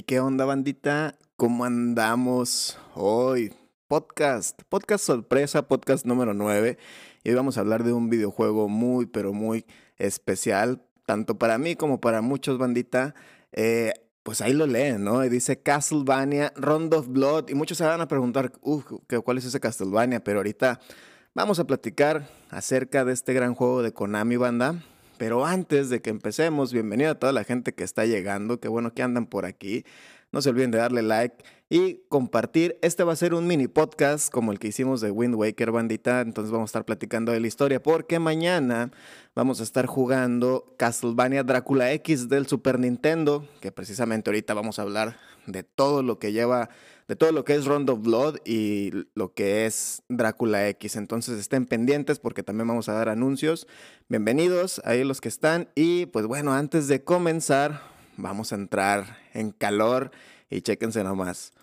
¿Qué onda, bandita? ¿Cómo andamos hoy? Podcast, podcast sorpresa, podcast número 9. Y hoy vamos a hablar de un videojuego muy, pero muy especial, tanto para mí como para muchos, bandita. Eh, pues ahí lo leen, ¿no? Y dice Castlevania, Round of Blood. Y muchos se van a preguntar, ¿cuál es ese Castlevania? Pero ahorita vamos a platicar acerca de este gran juego de Konami, banda. Pero antes de que empecemos, bienvenido a toda la gente que está llegando, qué bueno que andan por aquí. No se olviden de darle like y compartir. Este va a ser un mini podcast como el que hicimos de Wind Waker Bandita. Entonces vamos a estar platicando de la historia porque mañana vamos a estar jugando Castlevania Drácula X del Super Nintendo, que precisamente ahorita vamos a hablar de todo lo que lleva de todo lo que es Round of Blood y lo que es Drácula X. Entonces estén pendientes porque también vamos a dar anuncios. Bienvenidos ahí los que están. Y pues bueno, antes de comenzar, vamos a entrar en calor y chéquense nomás.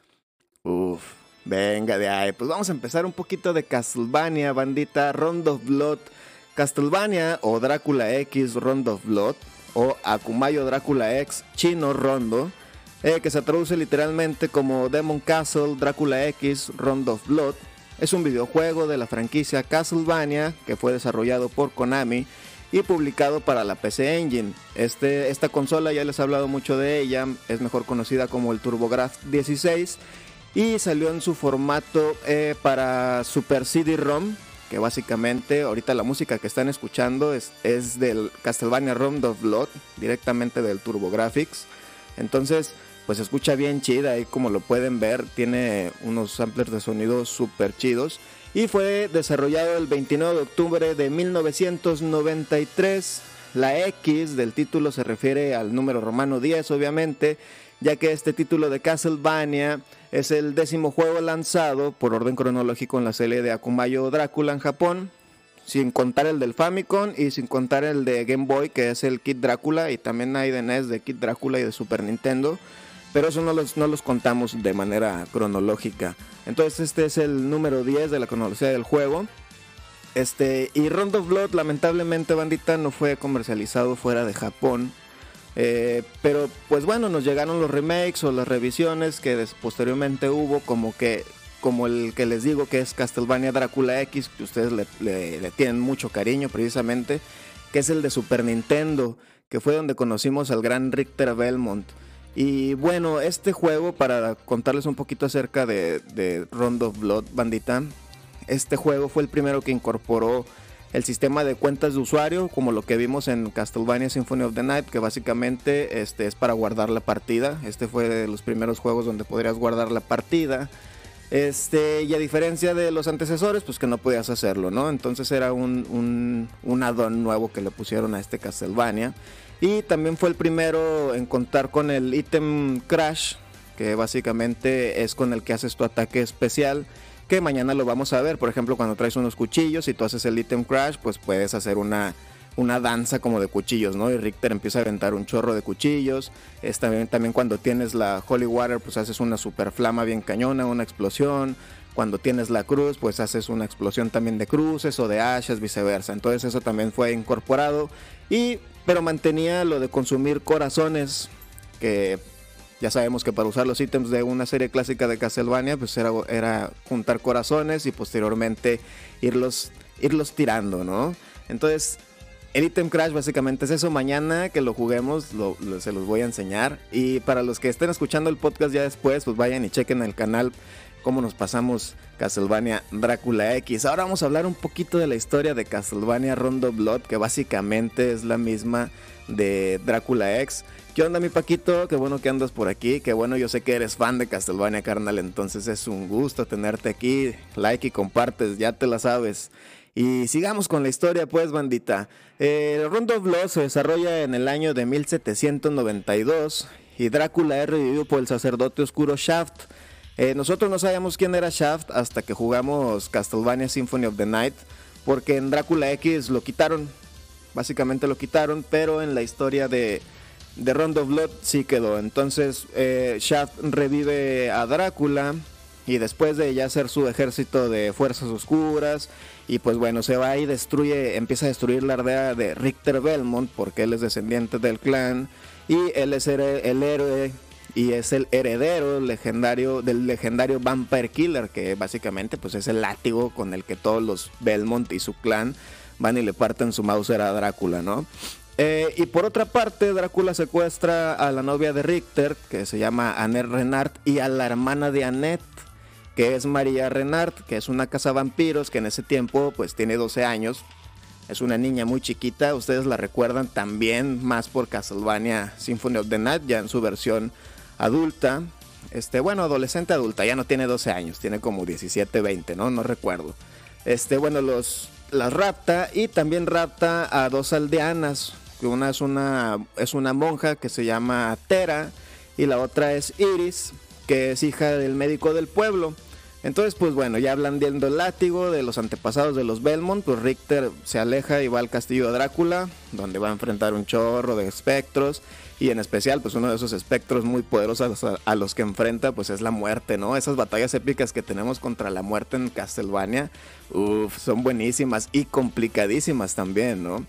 Uf, venga de ahí. Pues vamos a empezar un poquito de Castlevania, bandita, Round of Blood. Castlevania o Drácula X Round of Blood o Akumayo Drácula X Chino Rondo eh, que se traduce literalmente como Demon Castle Drácula X Round of Blood. Es un videojuego de la franquicia Castlevania que fue desarrollado por Konami y publicado para la PC Engine. Este, esta consola ya les he hablado mucho de ella, es mejor conocida como el TurboGrafx 16 y salió en su formato eh, para Super CD-ROM, que básicamente ahorita la música que están escuchando es, es del Castlevania Round of Blood, directamente del TurboGrafx. Entonces, pues se escucha bien chida y como lo pueden ver tiene unos samplers de sonido súper chidos y fue desarrollado el 29 de octubre de 1993. La X del título se refiere al número romano 10 obviamente, ya que este título de Castlevania es el décimo juego lanzado por orden cronológico en la serie de Akumayo Drácula en Japón, sin contar el del Famicom y sin contar el de Game Boy que es el Kid Drácula y también hay de NES de Kid Drácula y de Super Nintendo. pero eso no los, no los contamos de manera cronológica. Entonces este es el número 10 de la cronología del juego. Este, y Rondo of Blood, lamentablemente, bandita, no fue comercializado fuera de Japón. Eh, pero pues bueno, nos llegaron los remakes o las revisiones que posteriormente hubo, como que como el que les digo que es Castlevania Drácula X, que ustedes le, tienen mucho cariño precisamente, que es el de Super Nintendo, que fue donde conocimos al gran Richter Belmont. Y bueno, este juego, para contarles un poquito acerca de, de Rondo of Blood, bandita, este juego fue el primero que incorporó el sistema de cuentas de usuario, como lo que vimos en Castlevania Symphony of the Night, que básicamente este, es para guardar la partida. Este fue de los primeros juegos donde podrías guardar la partida. Este, y a diferencia de los antecesores, pues que no podías hacerlo, ¿no? Entonces era un, un, un add-on nuevo que le pusieron a este Castlevania. Y también fue el primero en contar con el item Crash, que básicamente es con el que haces tu ataque especial que mañana lo vamos a ver. Por ejemplo, cuando traes unos cuchillos y tú haces el item crash, pues puedes hacer una, una danza como de cuchillos, ¿no? Y Richter empieza a aventar un chorro de cuchillos. Es también, también cuando tienes la Holy Water, pues haces una super flama bien cañona, una explosión. Cuando tienes la cruz, pues haces una explosión también de cruces o de ashes, viceversa. Entonces eso también fue incorporado. Y, pero mantenía lo de consumir corazones, que ya sabemos que para usar los ítems de una serie clásica de Castlevania, pues era, era juntar corazones y posteriormente irlos, irlos tirando, ¿no? Entonces, el Item Crash básicamente es eso. Mañana que lo juguemos, se los voy a enseñar. Y para los que estén escuchando el podcast ya después, pues vayan y chequen el canal cómo nos pasamos Castlevania Drácula X. Ahora vamos a hablar un poquito de la historia de Castlevania Rondo Blood, que básicamente es la misma de Drácula X. ¿Qué onda mi Paquito? Qué bueno que andas por aquí. Qué bueno, yo sé que eres fan de Castlevania, carnal. Entonces es un gusto tenerte aquí. Like y compartes, ya te la sabes. Y sigamos con la historia, pues, bandita. El of Blood se desarrolla en el año de 1792 y Drácula es revivido por el sacerdote oscuro Shaft. Eh, nosotros no sabíamos quién era Shaft hasta que jugamos Castlevania Symphony of the Night, porque en Drácula X lo quitaron. Básicamente lo quitaron, pero en la historia de de Rondo Blood sí quedó. Entonces eh, Shaft revive a Drácula y después de ya hacer su ejército de fuerzas oscuras y pues bueno, se va y destruye, empieza a destruir la aldea de Richter Belmont porque él es descendiente del clan y él es el, héroe y es el heredero legendario del legendario Vampire Killer que básicamente pues es el látigo con el que todos los Belmont y su clan van y le parten su Mauser a Drácula, ¿no? Eh, y por otra parte, Drácula secuestra a la novia de Richter, que se llama Annette Renard, y a la hermana de Annette, que es María Renard, que es una casa vampiros que en ese tiempo pues tiene 12 años. Es una niña muy chiquita, ustedes la recuerdan también más por Castlevania Symphony of the Night, ya en su versión adulta. Este, bueno, adolescente adulta, ya no tiene 12 años, tiene como 17, 20, ¿no? No recuerdo. Este, bueno, los las rapta y también rapta a dos aldeanas, una es una, es una monja que se llama Tera y la otra es Iris, que es hija del médico del pueblo. Entonces, pues bueno, ya blandiendo el látigo de los antepasados de los Belmont, pues Richter se aleja y va al castillo de Drácula, donde va a enfrentar un chorro de espectros, y en especial, pues uno de esos espectros muy poderosos a, los que enfrenta, pues es la muerte, ¿no? Esas batallas épicas que tenemos contra la muerte en Castlevania, son buenísimas y complicadísimas también, ¿no?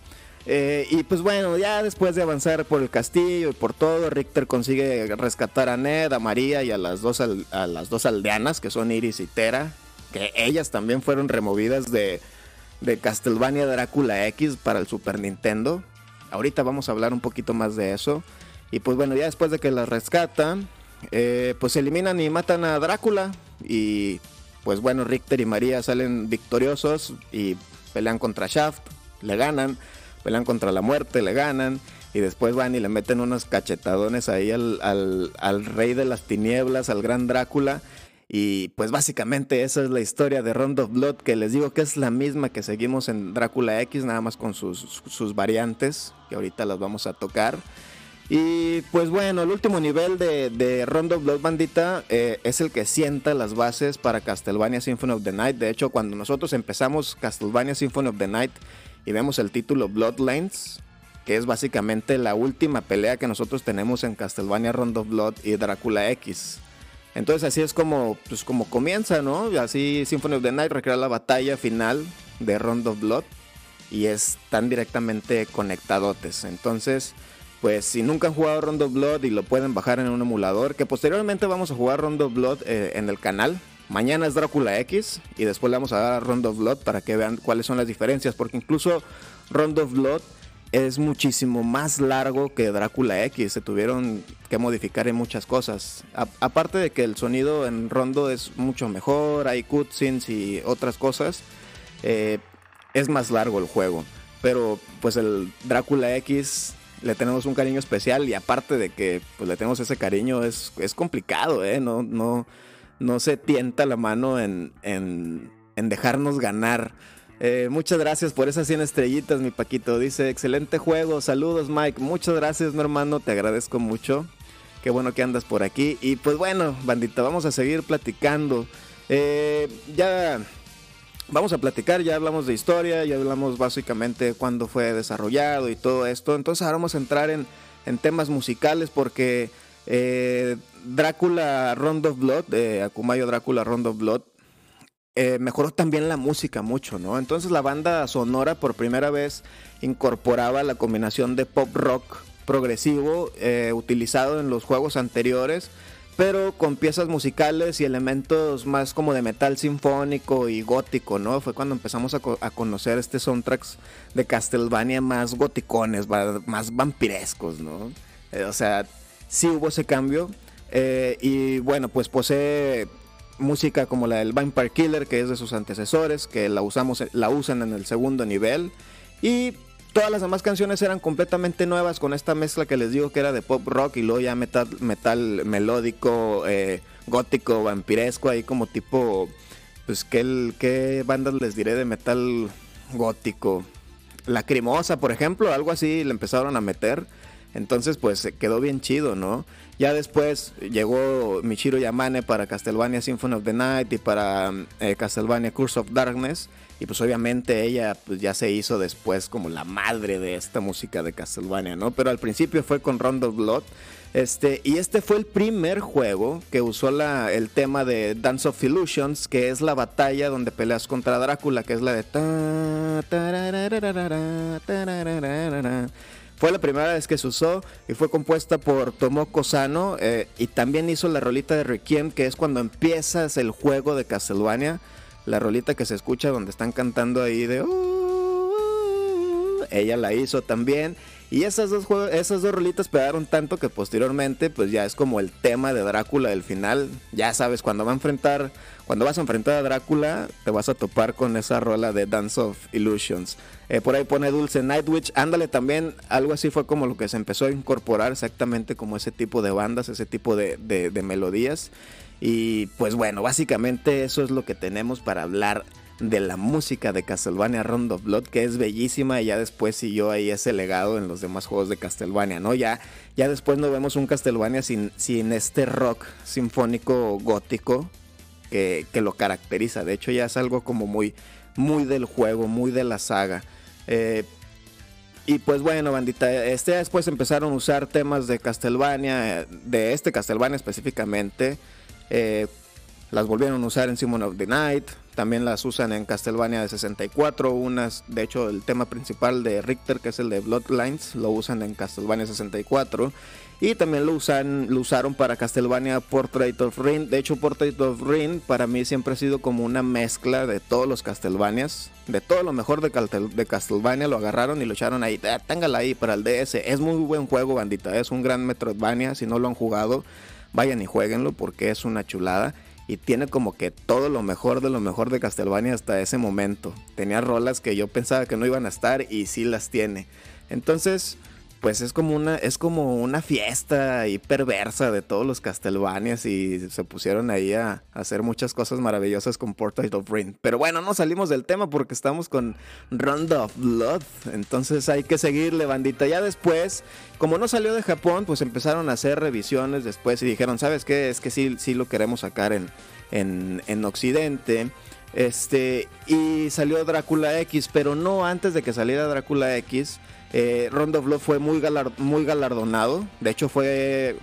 Eh, y pues bueno, ya después de avanzar por el castillo y por todo, Richter consigue rescatar a Ned, a María y a las dos, a las dos aldeanas, que son Iris y Tera, que ellas también fueron removidas de, de Castlevania Drácula X para el Super Nintendo. Ahorita vamos a hablar un poquito más de eso. Y pues bueno, ya después de que las rescatan, eh, pues eliminan y matan a Drácula. Y pues bueno, Richter y María salen victoriosos y pelean contra Shaft, le ganan pelean contra la muerte, le ganan y después van y le meten unos cachetadones ahí al, rey de las tinieblas, al gran Drácula. Y pues básicamente esa es la historia de Round of Blood, que les digo que es la misma que seguimos en Drácula X, nada más con sus, sus variantes, que ahorita las vamos a tocar. Y pues bueno, el último nivel de, de Round of Blood Bandita eh, es el que sienta las bases para Castlevania Symphony of the Night. De hecho, cuando nosotros empezamos Castlevania Symphony of the Night y vemos el título Bloodlines, que es básicamente la última pelea que nosotros tenemos en Castlevania Rondo Blood y Drácula X. Entonces así es como, pues como comienza, ¿no? Así Symphony of the Night recrea la batalla final de Rondo of Blood y están directamente conectadotes. Entonces, pues si nunca han jugado Rondo of Blood y lo pueden bajar en un emulador, que posteriormente vamos a jugar Rondo of Blood eh, en el canal. Mañana es Drácula X y después le vamos a dar a of Blood para que vean cuáles son las diferencias, porque incluso Rondo of Blood es muchísimo más largo que Drácula X. Se tuvieron que modificar en muchas cosas. aparte de que el sonido en Rondo es mucho mejor, hay cutscenes y otras cosas. Eh, es más largo el juego. Pero pues el Drácula X le tenemos un cariño especial y aparte de que pues, le tenemos ese cariño es, es complicado, ¿eh? No, no, no se tienta la mano en, en, en dejarnos ganar. Eh, muchas gracias por esas 100 estrellitas, mi Paquito. Dice, excelente juego. Saludos, Mike. Muchas gracias, mi hermano. Te agradezco mucho. Qué bueno que andas por aquí. Y pues bueno, bandita, vamos a seguir platicando. Eh, ya vamos a platicar, ya hablamos de historia, ya hablamos básicamente cuándo fue desarrollado y todo esto. Entonces ahora vamos a entrar en, temas musicales porque eh, Drácula Rondo Blood, de Akumayo Drácula Rondo Blood, eh, mejoró también la música mucho, ¿no? Entonces la banda sonora por primera vez incorporaba la combinación de pop rock progresivo eh, utilizado en los juegos anteriores, pero con piezas musicales y elementos más como de metal sinfónico y gótico, ¿no? Fue cuando empezamos a, conocer este soundtracks de Castlevania más goticones, más vampirescos, ¿no? Eh, o sea, sí hubo ese cambio. y bueno, pues posee música como la del Vampire Killer, que es de sus antecesores, que la, usamos, la usan en el segundo nivel. Y todas las demás canciones eran completamente nuevas con esta mezcla que les digo que era de pop rock y luego ya metal, metal melódico, eh, gótico, vampiresco, ahí como tipo, pues ¿qué, qué bandas les diré de metal gótico. Lacrimosa, por ejemplo, algo así le empezaron a meter. Entonces, pues quedó bien chido, ¿no? Ya después llegó Michiro Yamane para Castlevania Symphony of the Night y para eh, Castlevania Curse of Darkness. Y pues obviamente ella pues, ya se hizo después como la madre de esta música de Castlevania, ¿no? Pero al principio fue con Rondo Blood. Este, y este fue el primer juego que usó la, el tema de Dance of Illusions, que es la batalla donde peleas contra Drácula, que es la de... Fue la primera vez que se usó y fue compuesta por Tomoko Sano eh, y también hizo la rolita de Requiem, que es cuando empiezas el juego de Castlevania. La rolita que se escucha donde están cantando ahí de... Uh", ella la hizo también. Y esas dos, esas dos rolitas pegaron tanto que posteriormente pues ya es como el tema de Drácula del final. Ya sabes, cuando va a enfrentar, cuando vas a enfrentar a Drácula, te vas a topar con esa rola de Dance of Illusions. Eh, por ahí pone Dulce Nightwitch. Ándale también, algo así fue como lo que se empezó a incorporar exactamente como ese tipo de bandas, ese tipo de, melodías. Y pues bueno, básicamente eso es lo que tenemos para hablar de la música de Castlevania Rondo of Blood, que es bellísima y ya después siguió ahí ese legado en los demás juegos de Castlevania, ¿no? Ya, ya después no vemos un Castlevania sin, sin este rock sinfónico gótico que, que, lo caracteriza. De hecho ya es algo como muy, muy del juego, muy de la saga. Eh, y pues bueno, bandita, este después empezaron a usar temas de Castlevania, de este Castlevania específicamente. Eh, las volvieron a usar en Simon of the Night, también las usan en Castlevania de 64, unas, de hecho el tema principal de Richter, que es el de Bloodlines, lo usan en Castlevania 64. Y también lo, usan, lo usaron para Castlevania Portrait of Rin. De hecho, Portrait of Rin para mí siempre ha sido como una mezcla de todos los Castlevanias. De todo lo mejor de, Castlevania lo agarraron y lo echaron ahí. Ah, ahí para el DS. Es muy buen juego, bandita. Es un gran Metroidvania. Si no lo han jugado, vayan y jueguenlo porque es una chulada. Y tiene como que todo lo mejor de lo mejor de Castlevania hasta ese momento. Tenía rolas que yo pensaba que no iban a estar y sí las tiene. Entonces pues es como una es como una fiesta y perversa de todos los Castlevanias y se pusieron ahí a, hacer muchas cosas maravillosas con Portrait of Ring. Pero bueno, no salimos del tema porque estamos con Rondo of Blood, entonces hay que seguirle, bandita. Ya después, como no salió de Japón, pues empezaron a hacer revisiones después y dijeron, ¿sabes qué? Es que sí, sí lo queremos sacar en, en, en Occidente. Este, y salió Drácula X, pero no antes de que saliera Drácula X Eh, Rondo Blood fue muy, galardonado. De hecho, fue,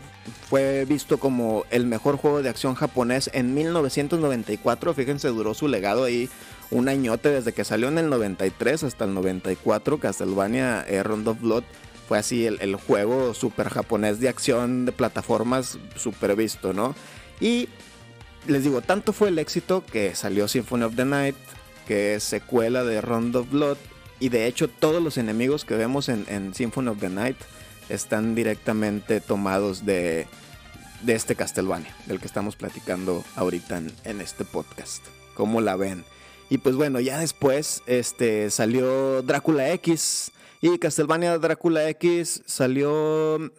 fue visto como el mejor juego de acción japonés en 1994. Fíjense, duró su legado ahí un añote desde que salió en el 93 hasta el 94. Castlevania eh, Rondo Blood fue así el, juego super japonés de acción de plataformas super visto, ¿no? Y les digo, tanto fue el éxito que salió Symphony of the Night, que es secuela de Rondo of Blood. Y de hecho, todos los enemigos que vemos en, Symphony of the Night están directamente tomados de, de este Castlevania, del que estamos platicando ahorita en, en este podcast. ¿Cómo la ven? Y pues bueno, ya después este, salió Drácula X. Y Castlevania Drácula X salió.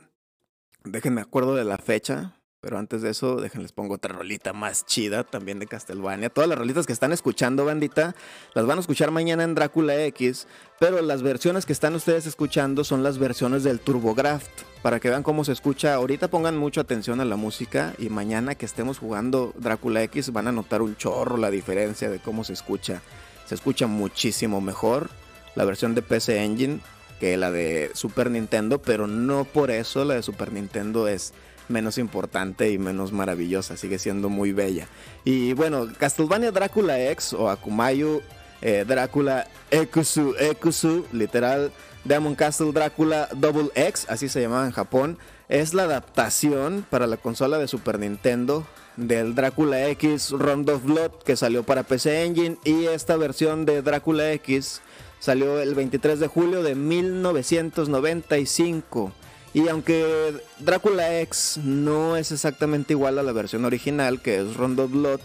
Déjenme acuerdo de la fecha. Pero antes de eso, déjenles pongo otra rolita más chida también de Castlevania. Todas las rolitas que están escuchando, bandita, las van a escuchar mañana en Drácula X. Pero las versiones que están ustedes escuchando son las versiones del TurboGraft. Para que vean cómo se escucha. Ahorita pongan mucha atención a la música. Y mañana que estemos jugando Drácula X van a notar un chorro la diferencia de cómo se escucha. Se escucha muchísimo mejor la versión de PC Engine que la de Super Nintendo. Pero no por eso la de Super Nintendo es menos importante y menos maravillosa, sigue siendo muy bella. Y bueno, Castlevania Drácula X o Akumayu eh, Drácula Ekusu, Ekusu, literal Demon Castle Drácula Double X, así se llamaba en Japón, es la adaptación para la consola de Super Nintendo del Drácula X Round of Blood que salió para PC Engine y esta versión de Drácula X salió el 23 de julio de 1995. Y aunque Drácula X no es exactamente igual a la versión original, que es Rondo Blood,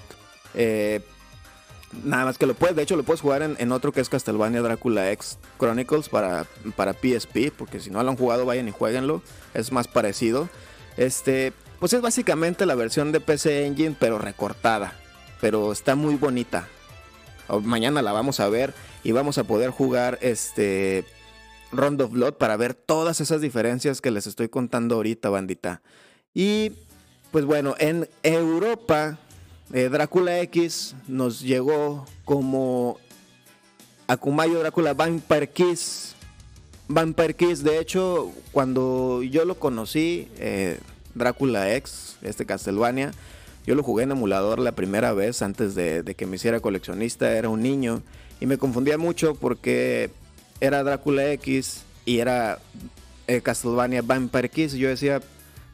eh, nada más que lo puedes, de hecho lo puedes jugar en, otro que es Castlevania Drácula X Chronicles para, para PSP, porque si no lo han jugado vayan y jueguenlo, es más parecido. Este, pues es básicamente la versión de PC Engine, pero recortada, pero está muy bonita. Mañana la vamos a ver y vamos a poder jugar este Rondo of Blood para ver todas esas diferencias que les estoy contando ahorita, bandita. Y pues bueno, en Europa, eh, Drácula X nos llegó como Akumayo Drácula Vampire Kiss. Vampire Kiss, de hecho, cuando yo lo conocí, eh, Drácula X, este Castlevania, yo lo jugué en emulador la primera vez antes de, de que me hiciera coleccionista, era un niño y me confundía mucho porque era Drácula X y era eh, Castlevania Vampire Kiss. Y yo decía,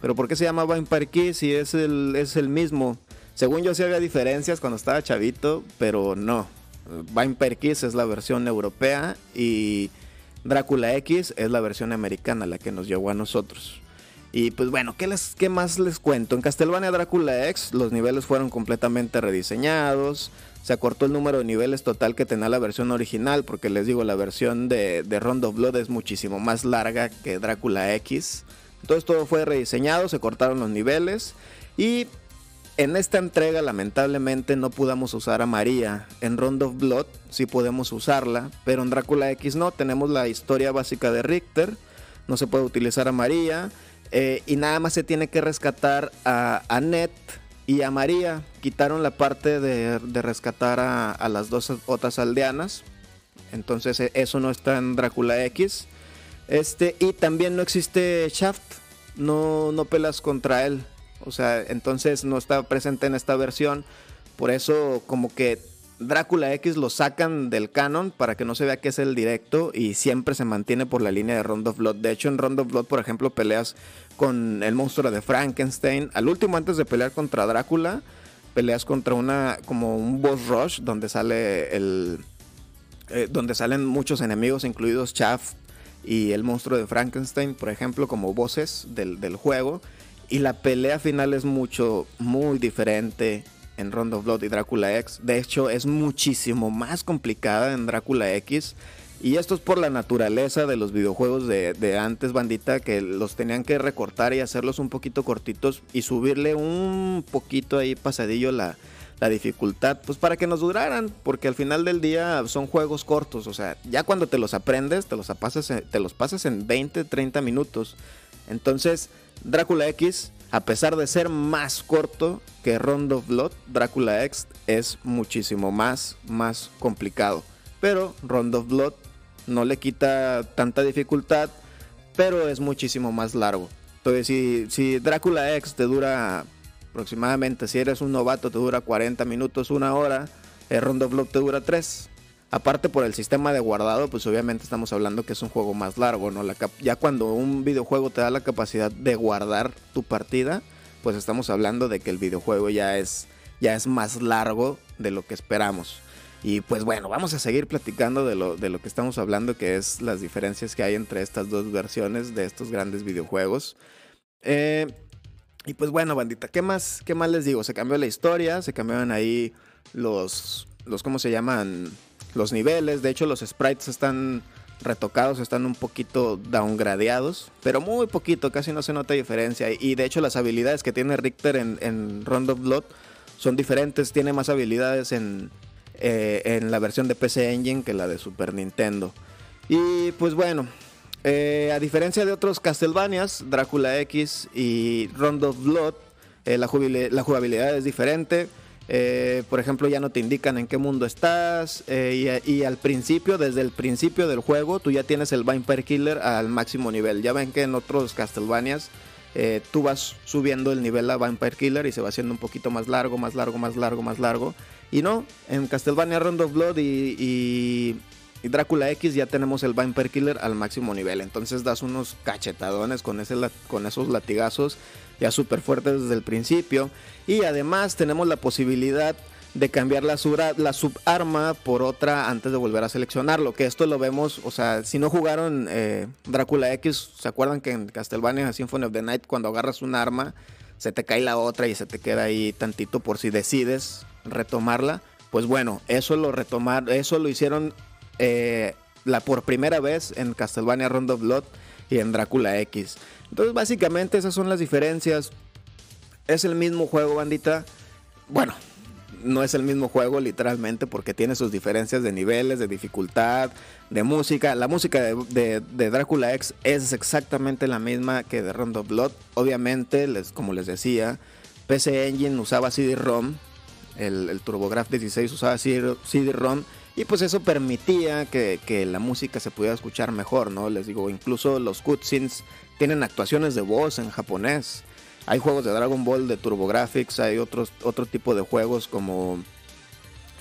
¿pero por qué se llama Vampire Kiss si es el, es el mismo? Según yo sí había diferencias cuando estaba chavito, pero no. Vampire Kiss es la versión europea y Drácula X es la versión americana, la que nos llegó a nosotros. Y pues bueno, ¿qué, les, ¿qué más les cuento? En Castlevania Drácula X los niveles fueron completamente rediseñados se acortó el número de niveles total que tenía la versión original, porque les digo, la versión de, de Rondo Blood es muchísimo más larga que Drácula X. Entonces todo fue rediseñado, se cortaron los niveles y en esta entrega lamentablemente no pudimos usar a María. En Rondo of Blood sí podemos usarla, pero en Drácula X no. Tenemos la historia básica de Richter, no se puede utilizar a María eh, y nada más se tiene que rescatar a Annette y a María. Quitaron la parte de, rescatar a, las dos otras aldeanas. Entonces e, eso no está en Drácula X. Este, y también no existe Shaft. No, no pelas contra él. O sea, entonces no está presente en esta versión. Por eso como que Drácula X lo sacan del canon para que no se vea que es el directo y siempre se mantiene por la línea de Rondo of Blood. De hecho, en Rondo of Blood, por ejemplo, peleas con el monstruo de Frankenstein. Al último, antes de pelear contra Drácula, peleas contra una como un boss rush donde sale el eh, donde salen muchos enemigos, incluidos Shaft y el monstruo de Frankenstein, por ejemplo, como voces del, del juego. Y la pelea final es mucho, muy diferente en Rondo of Blood y Drácula X. De hecho, es muchísimo más complicada en Drácula X. Y esto es por la naturaleza de los videojuegos de, antes, bandita, que los tenían que recortar y hacerlos un poquito cortitos y subirle un poquito ahí pasadillo la, la dificultad, pues para que nos duraran, porque al final del día son juegos cortos, o sea, ya cuando te los aprendes, te los pasas, te los pasas en 20, 30 minutos. Entonces, Drácula X a pesar de ser más corto que Rondo of Blood, Drácula X es muchísimo más, más complicado. Pero Rondo of Blood no le quita tanta dificultad, pero es muchísimo más largo. Entonces, si, si Drácula X te dura aproximadamente, si eres un novato, te dura 40 minutos, una hora, el Rondo of Blood te dura 3. Aparte por el sistema de guardado, pues obviamente estamos hablando que es un juego más largo, ¿no? Ya cuando un videojuego te da la capacidad de guardar tu partida, pues estamos hablando de que el videojuego ya es, ya es más largo de lo que esperamos. Y pues bueno, vamos a seguir platicando de lo, de lo que estamos hablando, que es las diferencias que hay entre estas dos versiones de estos grandes videojuegos. Eh, y pues bueno, bandita, ¿qué más, ¿qué más les digo? Se cambió la historia, se cambiaron ahí los, los ¿cómo se llaman? Los niveles. De hecho, los sprites están retocados, están un poquito downgradeados, pero muy poquito, casi no se nota diferencia. Y de hecho, las habilidades que tiene Richter en, Round of Blood son diferentes. Tiene más habilidades en, eh, en la versión de PC Engine que la de Super Nintendo. Y pues bueno, eh, a diferencia de otros Castlevanias, Drácula X y Rondo of Blood, eh, la, jugabilidad es diferente. Eh, por ejemplo, ya no te indican en qué mundo estás. Y, al principio, desde el principio del juego, tú ya tienes el Vampire Killer al máximo nivel. Ya ven que en otros Castlevanias tú vas subiendo el nivel a Vampire Killer y se va haciendo un poquito más largo, más largo, más largo, más largo. Y no, en Castlevania Rondo of Blood y Drácula X ya tenemos el Vampire Killer al máximo nivel. Entonces das unos cachetadones con, ese, con esos latigazos ya súper fuertes desde el principio. Y además tenemos la posibilidad de cambiar la, la subarma por otra antes de volver a seleccionarlo. Que esto lo vemos, o sea, si no jugaron eh, Drácula X, ¿se acuerdan que en Castlevania Symphony of the Night cuando agarras un arma se te cae la otra y se te queda ahí tantito por si decides retomarla? Pues bueno, eso lo retomar, eso lo hicieron eh, la por primera vez en Castlevania Rondo Blood y en Drácula X. Entonces, básicamente esas son las diferencias. Es el mismo juego, bandita. Bueno, no es el mismo juego literalmente porque tiene sus diferencias de niveles, de dificultad, de música. La música de, Drácula X es exactamente la misma que de Rondo Blood. Obviamente, les, como les decía, PC Engine usaba CD-ROM. El, el TurboGrafx 16 usaba CD-ROM y pues eso permitía que, la música se pudiera escuchar mejor, ¿no? Les digo, incluso los cutscenes tienen actuaciones de voz en japonés. Hay juegos de Dragon Ball de TurboGrafx, hay otros, otro tipo de juegos como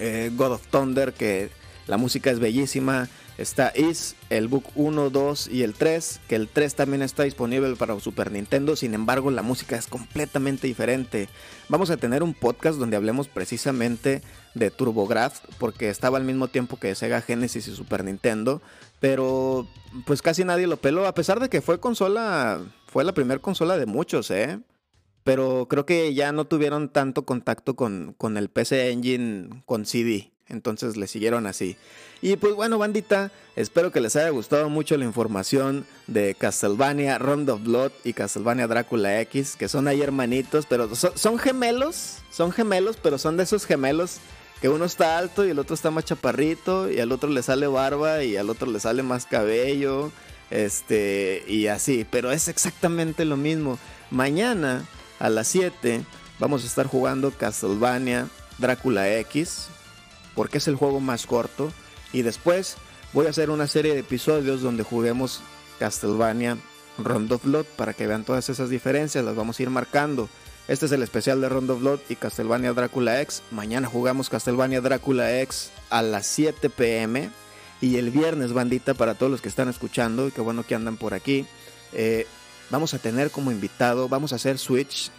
eh, God of Thunder que la música es bellísima. Está Is, el Book 1, 2 y el 3, que el 3 también está disponible para Super Nintendo, sin embargo la música es completamente diferente. Vamos a tener un podcast donde hablemos precisamente de TurboGrafx, porque estaba al mismo tiempo que Sega Genesis y Super Nintendo, pero pues casi nadie lo peló, a pesar de que fue consola, fue la primera consola de muchos, ¿eh? Pero creo que ya no tuvieron tanto contacto con, con el PC Engine con CD. Entonces le siguieron así. Y pues bueno, bandita, espero que les haya gustado mucho la información de Castlevania Round of Blood y Castlevania Drácula X, que son ahí hermanitos, pero son, gemelos, son gemelos, pero son de esos gemelos que uno está alto y el otro está más chaparrito y al otro le sale barba y al otro le sale más cabello, este, y así, pero es exactamente lo mismo. Mañana a las 7 vamos a estar jugando Castlevania Drácula X, porque es el juego más corto. Y después voy a hacer una serie de episodios donde juguemos Castlevania Rondo of Blood para que vean todas esas diferencias, las vamos a ir marcando. Este es el especial de Rondo of Blood y Castlevania Drácula X. Mañana jugamos Castlevania Drácula X a las 7 pm. Y el viernes, bandita, para todos los que están escuchando, y qué bueno que andan por aquí, eh, vamos a tener como invitado, vamos a hacer Switch.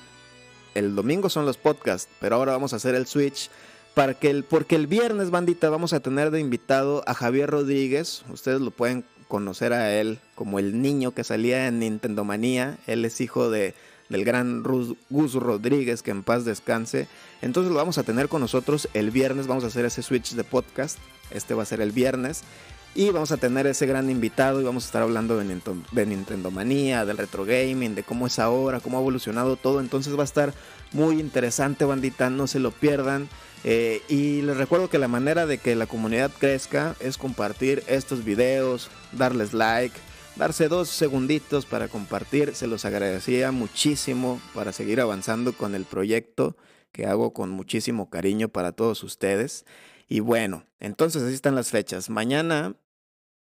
El domingo son los podcasts, pero ahora vamos a hacer el Switch el, porque el viernes, bandita, vamos a tener de invitado a Javier Rodríguez. Ustedes lo pueden conocer a él como el niño que salía en Nintendo Manía. Él es hijo de, del gran Gus Rodríguez, que en paz descanse. Entonces lo vamos a tener con nosotros el viernes. Vamos a hacer ese switch de podcast. Este va a ser el viernes. Y vamos a tener ese gran invitado y vamos a estar hablando de de Nintendo Manía, del retro gaming, de cómo es ahora, cómo ha evolucionado todo. Entonces va a estar muy interesante, bandita. No se lo pierdan. Eh, y les recuerdo que la manera de que la comunidad crezca es compartir estos videos, darles like, darse dos segunditos para compartir. Se los agradecía muchísimo para seguir avanzando con el proyecto que hago con muchísimo cariño para todos ustedes. Y bueno, entonces así están las fechas. Mañana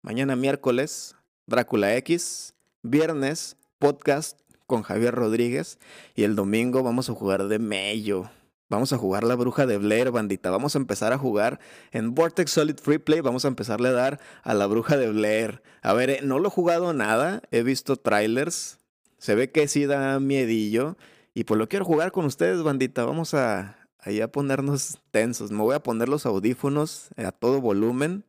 Mañana miércoles, Drácula X. Viernes, podcast con Javier Rodríguez. Y el domingo vamos a jugar de Mello. Vamos a jugar la bruja de Blair, bandita. Vamos a empezar a jugar en Vortex Solid Free Play. Vamos a empezarle a dar a la bruja de Blair. A ver, eh, no lo he jugado nada. He visto trailers. Se ve que sí da miedillo. Y pues lo quiero jugar con ustedes, bandita. Vamos a, ahí a ponernos tensos. Me voy a poner los audífonos a todo volumen.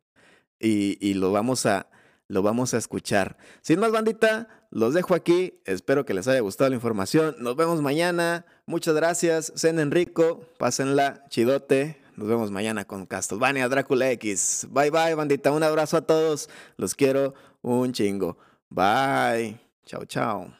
Y, y lo vamos a lo vamos a escuchar. Sin más, bandita, los dejo aquí. Espero que les haya gustado la información. Nos vemos mañana. Muchas gracias. Cenen rico. Pásenla chidote. Nos vemos mañana con Castlevania Drácula X. Bye bye, bandita. Un abrazo a todos. Los quiero un chingo. Bye. Chao, chao.